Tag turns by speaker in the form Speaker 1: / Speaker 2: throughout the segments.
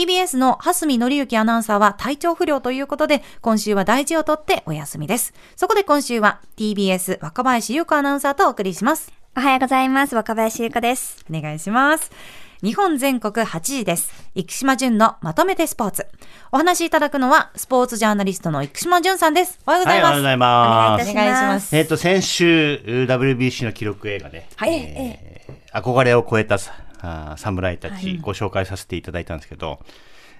Speaker 1: TBS の蓮見紀之アナウンサーは体調不良ということで、今週は大事をとってお休みです。そこで今週は TBS 若林優子アナウンサーとお送りします。
Speaker 2: おはようございます。若林優香です。
Speaker 1: お願いします。日本全国8時です。生島淳のまとめてスポーツ。お話しいただくのは、スポーツジャーナリストの生島淳さんです。おはようございます。
Speaker 3: はい、おはようございます。
Speaker 2: お
Speaker 1: お願いします。
Speaker 3: えっ、と、先週、WBC の記録映画で、
Speaker 1: はい
Speaker 3: えー憧れを超えたさあー侍たちご紹介させていただいたんですけど、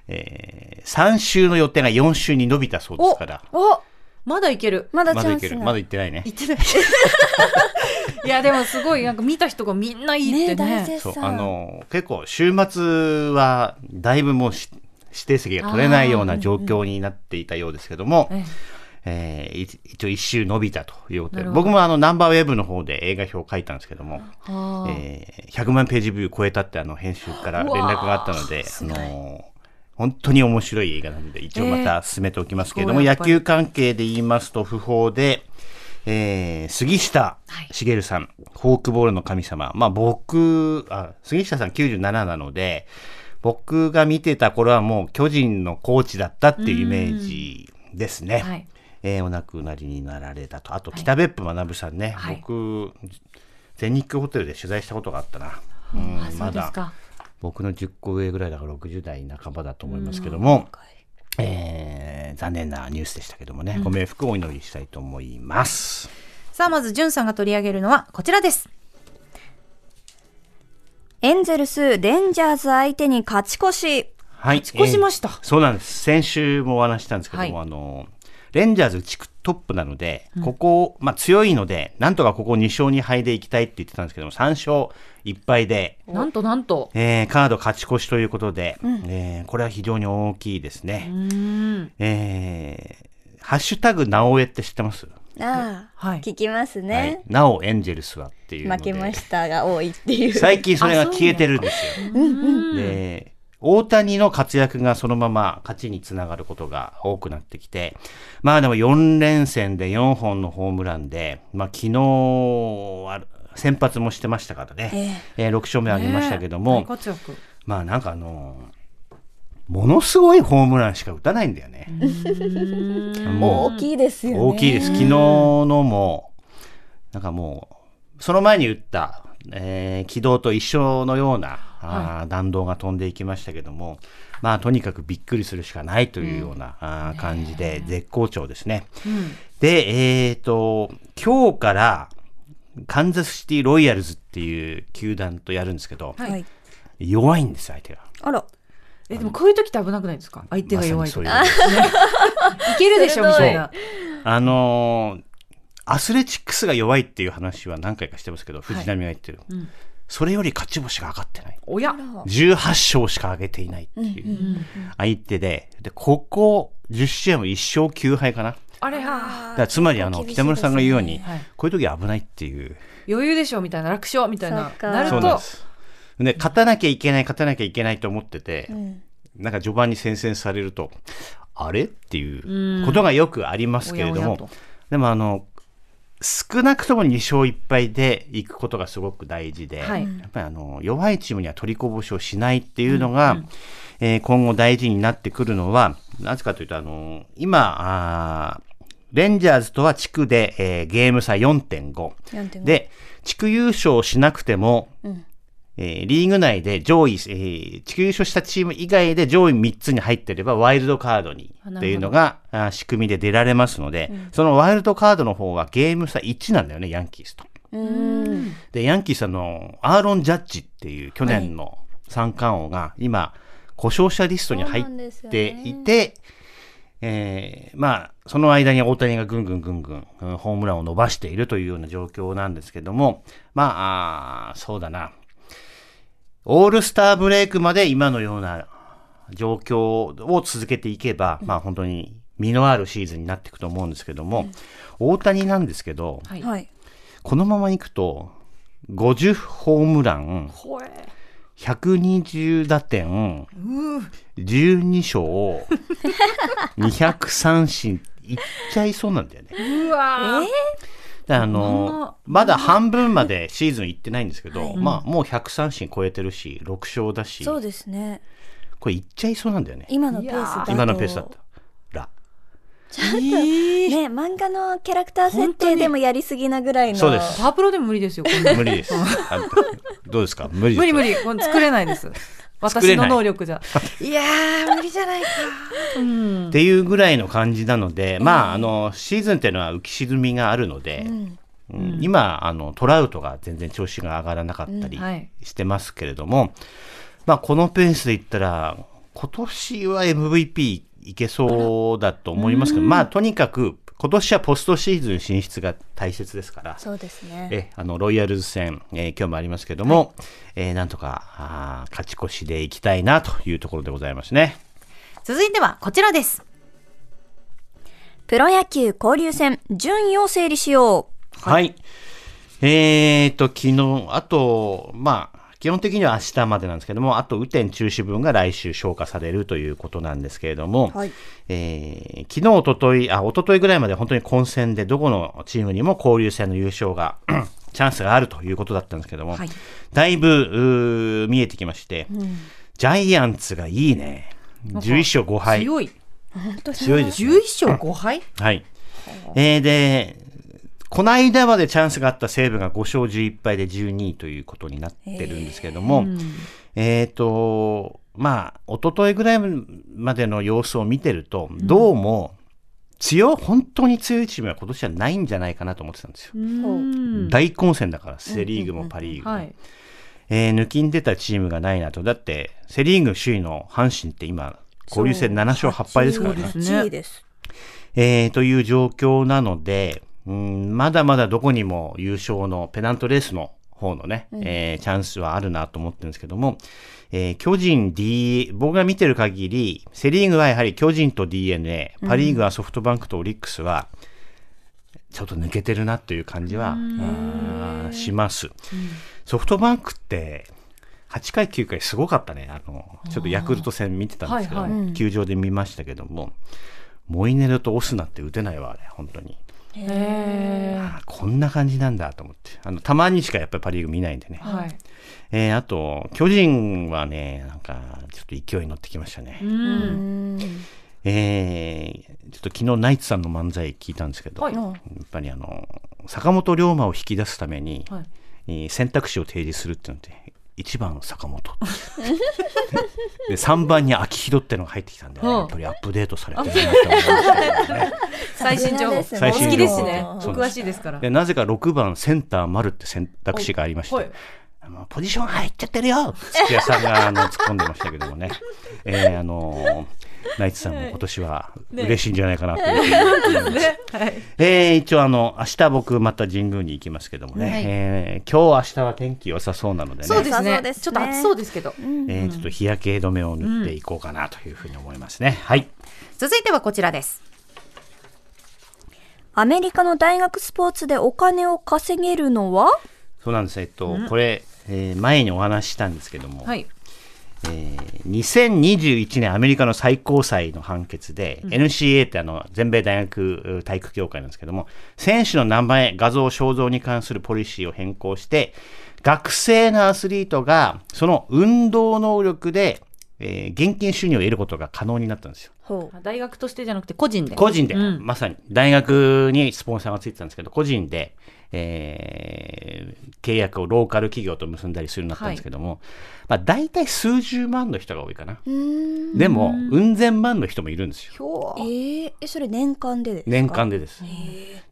Speaker 3: えー、3週の予定が4週に伸びたそうですから、
Speaker 1: おまだいける。
Speaker 2: まだ
Speaker 3: まだいける。
Speaker 2: チャンスが。
Speaker 3: まだ行ってないね。
Speaker 1: いってない。いや、でもすごい、なんか見た人がみんないいってね。
Speaker 2: ね大絶
Speaker 3: そう、
Speaker 2: 賛。
Speaker 3: あの、結構、週末は、だいぶもうし指定席が取れないような状況になっていたようですけども、
Speaker 1: え
Speaker 3: えーい一応一周伸びたということで、僕もあの、ナンバーウェブの方で映画表を書いたんですけども、
Speaker 1: え
Speaker 3: ー100万ページビュー超えたってあの編集から連絡があったので、あのー本当に面白い映画なので、一応また進めておきますけれども、
Speaker 1: えー
Speaker 3: 野球関係で言いますと、不法で、えー杉下茂さん、フォークボールの神様。まあ僕、あ、杉下さん97なので、僕が見てた頃はもう巨人のコーチだったっていうイメージですね。
Speaker 1: はい
Speaker 3: えーお亡くなりになられたと。あと、北別府学さんね、
Speaker 1: はい
Speaker 3: 僕、全日空ホテルで取材したことがあったな。うんまだ。僕の10個上ぐらいだから60代半ばだと思いますけども、えー残念なニュースでしたけどもね、ご冥福をお祈りしたいと思います。
Speaker 1: さあ、まず、じゅんさんが取り上げるのはこちらです。
Speaker 2: エンゼルス、レンジャーズ相手に勝ち越し。
Speaker 3: はい。
Speaker 1: 勝ち越しました
Speaker 3: えーそうなんです。先週もお話ししたんですけども、
Speaker 1: はい
Speaker 3: あの、レンジャーズ地区トップなので、ここ、まあ強いので、なんとかここ2勝2敗でいきたいって言ってたんですけども、3勝1敗で、
Speaker 1: なんとなんと。
Speaker 3: えーカード勝ち越しということで、えーこれは非常に大きいですね。
Speaker 1: うん。
Speaker 3: えーハッシュタグ、なおえって知ってます？
Speaker 2: ああ、
Speaker 1: はい
Speaker 2: 聞きます
Speaker 3: はい
Speaker 2: ね。。
Speaker 3: なおエンジェルスはっていうので。
Speaker 2: 負けましたが多いっていう。
Speaker 3: 最近それが消えてるんですよ。で、大谷の活躍がそのまま勝ちにつながることが多くなってきて、まあでも4連戦で4本のホームランで、まあ昨日は先発もしてましたからね、えー6勝目挙げましたけども、
Speaker 1: 大活躍。
Speaker 3: まあなんかあのものすごいホームランしか打たないんだよね。もう
Speaker 2: 大きいですよね。
Speaker 3: 大きいです。昨日のも、なんかもう、その前に打った、えー軌道と一緒のような、あー弾道が飛んでいきましたけども、まあとにかくびっくりするしかないというような、あー感じで絶好調ですね。で、えっ、と、今日から、カンザスシティロイヤルズっていう球団とやるんですけど、
Speaker 1: はい
Speaker 2: はい。
Speaker 3: 弱いんです、相手が。
Speaker 2: あら。
Speaker 1: え、でもこういう時って危なくないですか？相手が弱いと。い
Speaker 3: まういう
Speaker 1: けるでしょみたいな。
Speaker 3: あのーアスレチックスが弱いっていう話は何回かしてますけど、藤波が言ってる。それより勝ち星が上がってない。
Speaker 1: おや。
Speaker 3: 18勝しか上げていないっていう相手で、で、ここ10試合も1勝9敗かな。だ
Speaker 1: あれは。
Speaker 3: からつまりあの、北村さんが言うように、
Speaker 1: はい
Speaker 3: こういう時危ないっていう。
Speaker 1: 余裕でしょみたいな。楽勝みたいななると
Speaker 3: 勝たなきゃいけない、勝たなきゃいけないと思ってて、なんか序盤に先制されると、あれ？っていうことがよくありますけれどもでもあの、少なくとも2勝1敗でいくことがすごく大事で、
Speaker 1: はい。
Speaker 3: やっぱりあの弱いチームには取りこぼしをしないっていうのが、えー今後大事になってくるのは、なぜかというと、あの今レンジャーズとは地区で、えーゲーム差4.5。
Speaker 2: 4.5
Speaker 3: で、地区優勝しなくても、えーリーグ内で上位、えー地区優勝したチーム以外で上位3つに入ってればワイルドカードにっていうのが仕組みで出られますので、そのワイルドカードの方はゲーム差1なんだよね、ヤンキースと。
Speaker 2: うん。
Speaker 3: で、ヤンキースあの、アーロン・ジャッジっていう去年の三冠王が今、故障者リストに入っていて、えーまあ、その間に大谷がぐんぐんぐんぐん、うんホームランを伸ばしているというような状況なんですけども、まあ、あーそうだな。オールスターブレイクまで今のような状況を続けていけば、まあ本当に実のあるシーズンになっていくと思うんですけども、大谷なんですけど、
Speaker 1: はい。
Speaker 2: はい。
Speaker 3: このままいくと、50ホームラン、
Speaker 1: ほえ。
Speaker 3: 120打点、12勝、200三振、いっちゃいそうなんだよね。
Speaker 1: うわー。
Speaker 3: であ
Speaker 1: ま
Speaker 3: の
Speaker 1: あ、
Speaker 3: まだ半分までシーズン行ってないんですけど、まあもう100三振超えてるし、6勝だし、
Speaker 2: そうですね。
Speaker 3: これいっちゃいそうなんだよね。
Speaker 2: 今のペースだと。
Speaker 3: 今のペースだったら。
Speaker 2: ちょっと、ね、漫画のキャラクター設定でもやりすぎなぐらいの。
Speaker 3: そうです
Speaker 1: パワープロでも無理ですよ。
Speaker 3: 無理です。あどうですか？無理ですか？
Speaker 1: 無理無理。これ作れないです。私の能力じゃ。いやー、無理じゃないか。うん
Speaker 3: っ。ていうぐらいの感じなので、まあ、あの、シーズンっていうのは浮き沈みがあるので、
Speaker 2: うん
Speaker 3: うん今、あの、トラウトが全然調子が上がらなかったり
Speaker 1: うんはい
Speaker 3: してますけれども、まあ、このペースでいったら、今年は MVP いけそうだと思いますけど、まあ、とにかく、今年はポストシーズン進出が大切ですから、
Speaker 2: そうですね。
Speaker 3: えあのロイヤルズ戦、えー今日もありますけども、えーなんとかあー勝ち越しでいきたいなというところでございますね。
Speaker 1: 続いてはこちらです。
Speaker 2: プロ野球交流戦、順位を整理しよ
Speaker 3: はい。えーと、昨日、あと、まあ、基本的には明日までなんですけども、あと雨天中止分が来週消化されるということなんですけれども、
Speaker 2: はい
Speaker 3: えー昨日、おととい、あ、おとといぐらいまで本当に混戦で、どこのチームにも交流戦の優勝が、チャンスがあるということだったんですけども、
Speaker 1: はい
Speaker 3: だいぶ見えてきまして、ジャイアンツがいいね。11勝5敗。
Speaker 1: 強い。
Speaker 2: う。本当
Speaker 3: 強いですね。
Speaker 1: 11勝5敗？
Speaker 3: はい。えーで、この間までチャンスがあった西武が5勝11敗で12位ということになってるんですけれども、えっ、と、まあ、一昨日ぐらいまでの様子を見てると、どうも、強、本当に強いチームは今年はないんじゃないかなと思ってたんですよ。
Speaker 1: うん
Speaker 3: 大混戦だから、セリーグもパリーグも。
Speaker 1: はい。
Speaker 3: えー抜きん出たチームがないなと。だって、セリーグ首位の阪神って今、交流戦7勝8敗ですからね。
Speaker 1: そうです
Speaker 2: 1位です。
Speaker 3: えーという状況なので、うん、まだまだどこにも優勝のペナントレースの方のね、えーチャンスはあるなと思ってるんですけども、えー巨人 D、僕が見てる限り、セリーグはやはり巨人と DNA、パリーグはソフトバンクとオリックスは、ちょっと抜けてるなという感じは、します。ソフトバンクって、8回9回すごかったね。あの、ちょっとヤクルト戦見てたんですけど、
Speaker 1: はい
Speaker 2: はい
Speaker 3: 球場で見ましたけども、モイネロとオスナって打てないわ、あれ、本当に。あーこんな感じなんだと思って。あの、たまにしかやっぱりパリーグ見ないんでね。
Speaker 1: はい。
Speaker 3: えーあと、巨人はね、なんか、ちょっと勢いに乗ってきましたね。
Speaker 1: う。
Speaker 2: うんん。
Speaker 3: えーちょっと昨日ナイツさんの漫才聞いたんですけど、
Speaker 1: はい
Speaker 3: やっぱりあの、坂本龍馬を引き出すために、
Speaker 1: はい
Speaker 3: えー選択肢を提示するっていうので、1番坂本。で、3番に秋広ってのが入ってきたんで、
Speaker 1: うん
Speaker 3: やっぱりアップデートされてるなね。
Speaker 1: 最新情報。
Speaker 2: さ
Speaker 3: すがですね
Speaker 1: お好きですしね。お詳しいですから。
Speaker 3: で、なぜか6番センター丸って選択肢がありまして、ポジション入っちゃってるよ土屋さんがあの突っ込んでましたけどもね、えーあのナイツさんも今年は嬉しいんじゃないかなというふうに 思います。
Speaker 1: ね。はい。
Speaker 3: えー一応あの、明日僕また神宮に行きますけどもね、
Speaker 1: はい
Speaker 3: えー今日明日は天気良さそうなのでね、
Speaker 1: そうですね
Speaker 2: そうですね
Speaker 1: ちょっと暑そうですけど。
Speaker 3: えーちょっと日焼け止めを塗っていこうかなというふうに思いますね。はい。
Speaker 1: 続いてはこちらです。
Speaker 2: アメリカの大学スポーツでお金を稼げるのは？
Speaker 3: そうなんです。えっと、これ、えー前にお話ししたんですけども、
Speaker 1: はい。
Speaker 3: えー2021年アメリカの最高裁の判決で、NCA ってあの全米大学体育協会なんですけども、選手の名前、画像、肖像に関するポリシーを変更して、学生のアスリートがその運動能力で、えー現金収入を得ることが可能になったんですよ。
Speaker 2: ほ
Speaker 1: 大学としてじゃなくて個人で。
Speaker 3: 個人で、
Speaker 1: うん。
Speaker 3: まさに。大学にスポンサーがついてたんですけど、個人で、えー契約をローカル企業と結んだりするようになったんですけども、まあ大体数十万の人が多いかな。でも、うん千万の人もいるんですよ。
Speaker 1: 今
Speaker 2: えー、え、それ年間でですか？
Speaker 3: 年間でです。っ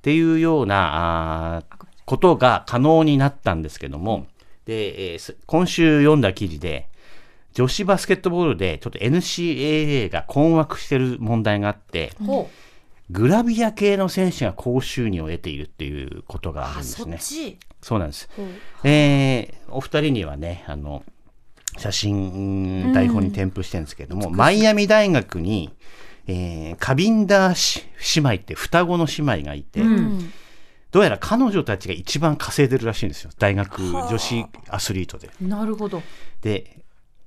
Speaker 3: ていうようなあーことが可能になったんですけども、で、えーす今週読んだ記事で、女子バスケットボールでちょっと NCAA が困惑してる問題があって、
Speaker 1: ほう。
Speaker 3: グラビア系の選手が高収入を得ているっていうことがあるん
Speaker 1: あ、
Speaker 3: ですね
Speaker 1: そ。
Speaker 3: そうなんです。
Speaker 2: ほう
Speaker 3: えーお二人にはね、あの、写真、台本に添付してるんですけれども、マイアミ大学に、えーカビンダーし姉妹って双子の姉妹がいて、
Speaker 1: うん
Speaker 3: どうやら彼女たちが一番稼いでるらしいんですよ。大学女子アスリートで。
Speaker 1: なるほど。
Speaker 3: で、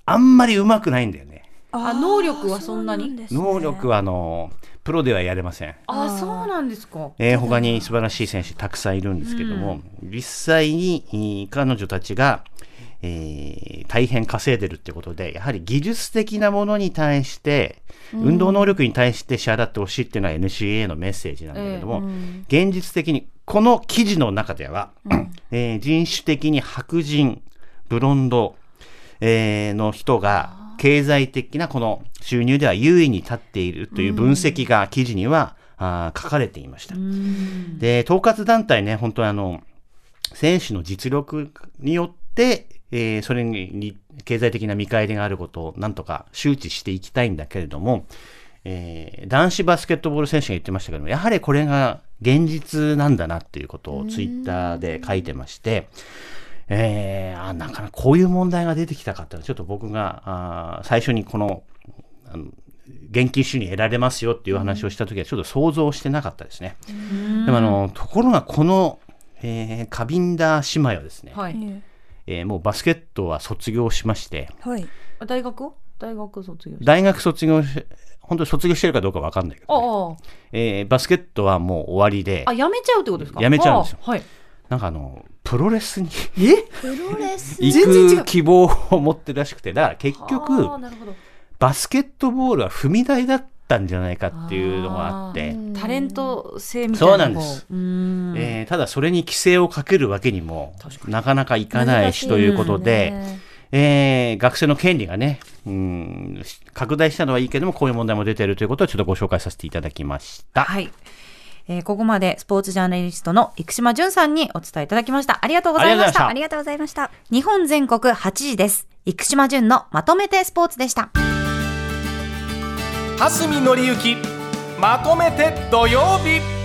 Speaker 3: あんまり上手くないんだよね。
Speaker 1: あ能力はそんなに？
Speaker 3: 能力は、あの、プロではやれません。
Speaker 1: あ、そうなんですか。
Speaker 3: えー他に素晴らしい選手たくさんいるんですけども、実際にい彼女たちが、えー大変稼いでるってことで、やはり技術的なものに対して、運動能力に対して支払ってほしいっていうのは NCAA のメッセージなんだけども、現実的にこの記事の中では、えー人種的に白人、ブロンド、えーの人が経済的なこの収入では優位に立っているという分析が記事には、あー書かれていました。で、統括団体ね、本当にあの、選手の実力によって、えーそれにに経済的な見返りがあることをなんとか周知していきたいんだけれども、えー男子バスケットボール選手が言ってましたけども、やはりこれが現実なんだなっていうことをツイッターで書いてまして、えー、あなかなかこういう問題が出てきたかっていうのはちょっと僕があー最初にこのあの現金収入得られますよっていう話をした時はちょっと想像してなかったですね。でもあのところがこの、えーカビンダー姉妹はですね、
Speaker 1: はい。
Speaker 3: えーもうバスケットは卒業しまして
Speaker 2: はい。
Speaker 1: 大学を？大学卒業して。
Speaker 3: 大学卒業し本当に卒業してるかどうかわかんないけど、ね
Speaker 1: あ
Speaker 3: えーバスケットはもう終わりで
Speaker 1: あ。あ、やめちゃうってことですか？
Speaker 3: やめちゃうんですよ
Speaker 1: あはい。
Speaker 3: なんかあのプロレスに
Speaker 1: え？
Speaker 2: プロレス。
Speaker 3: 行く希望を持ってるらしくて。だから結局バスケットボールは踏み台だったんじゃないかっていうのがあって。
Speaker 2: うん。
Speaker 1: タレント性みたいな
Speaker 3: そうなんです。えーただそれに規制をかけるわけにもなかなかいかないしということで、えー学生の権利がね、うん、拡大したのはいいけども、こういう問題も出ているということをちょっとご紹介させていただきました。
Speaker 1: はい。えーここまでスポーツジャーナリストの生島淳さんにお伝えいただきました。ありがとうございました。
Speaker 2: ありがとうございました。
Speaker 1: 日本全国8時です。生島淳のまとめてスポーツでした。
Speaker 4: 蓮見紀之まとめて土曜日